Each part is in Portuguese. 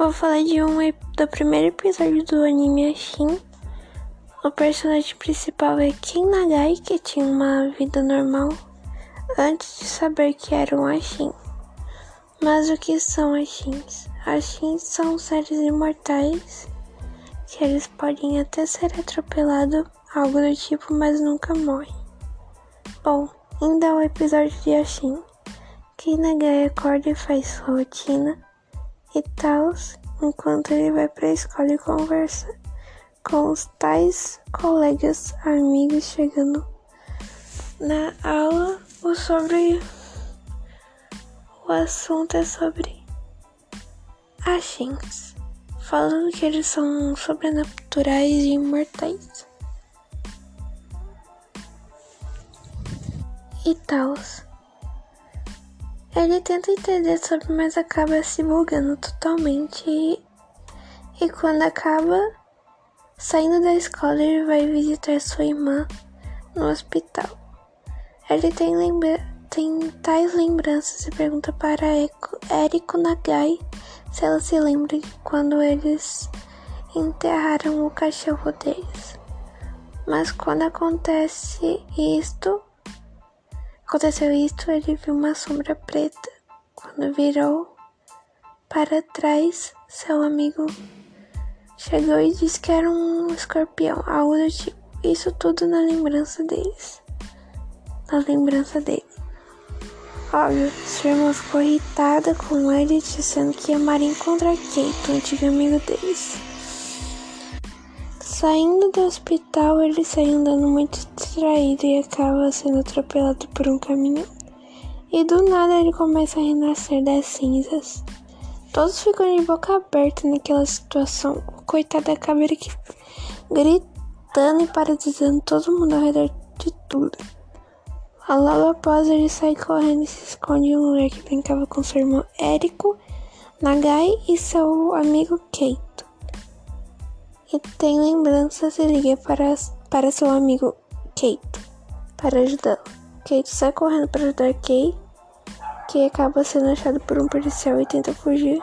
Vou falar de um do primeiro episódio do anime Ashin. O personagem principal é Kin Nagai, que tinha uma vida normal antes de saber que era um Ashin. Mas o que são Ashins? Ashins são seres imortais que eles podem até ser atropelados, algo do tipo, mas nunca morrem. Bom, ainda o episódio de Ashin. Kin Nagai acorda e faz sua rotina e tal, enquanto ele vai para a escola e conversa com os tais colegas amigos chegando na aula o sobre o assunto é sobre achins, falando que eles são sobrenaturais e imortais. E tal. Ele tenta entender sobre, mas acaba se bugando totalmente. E, e quando acaba saindo da escola, ele vai visitar sua irmã no hospital. Ele tem, lembra tem tais lembranças e pergunta para Eriko Nagai se ela se lembra de quando eles enterraram o cachorro deles. Mas quando acontece isto, Aconteceu isto, ele viu uma sombra preta. Quando virou para trás, seu amigo chegou e disse que era um escorpião, algo do tipo. Isso tudo na lembrança deles. Na lembrança dele. Óbvio, sua irmã ficou irritada com ele, dizendo que ia Maria encontrar Kate, o antigo amigo deles. Saindo do hospital, ele sai andando muito distraído e acaba sendo atropelado por um caminhão. E do nada ele começa a renascer das cinzas. Todos ficam de boca aberta naquela situação. O coitado acaba gritando e paralisando todo mundo ao redor de tudo. Logo após ele sai correndo e se esconde em um lugar que brincava com seu irmão Érico, Nagai e seu amigo Keito e tem lembranças e liga para, para seu amigo Kate para ajudá-lo. Kate sai correndo para ajudar Kay, que acaba sendo achado por um policial e tenta fugir.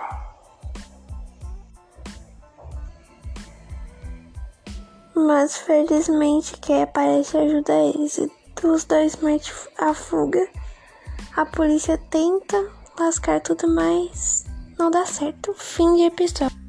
Mas felizmente Kay aparece e ajuda eles e os dois metem a fuga. A polícia tenta lascar tudo, mas não dá certo. Fim de episódio.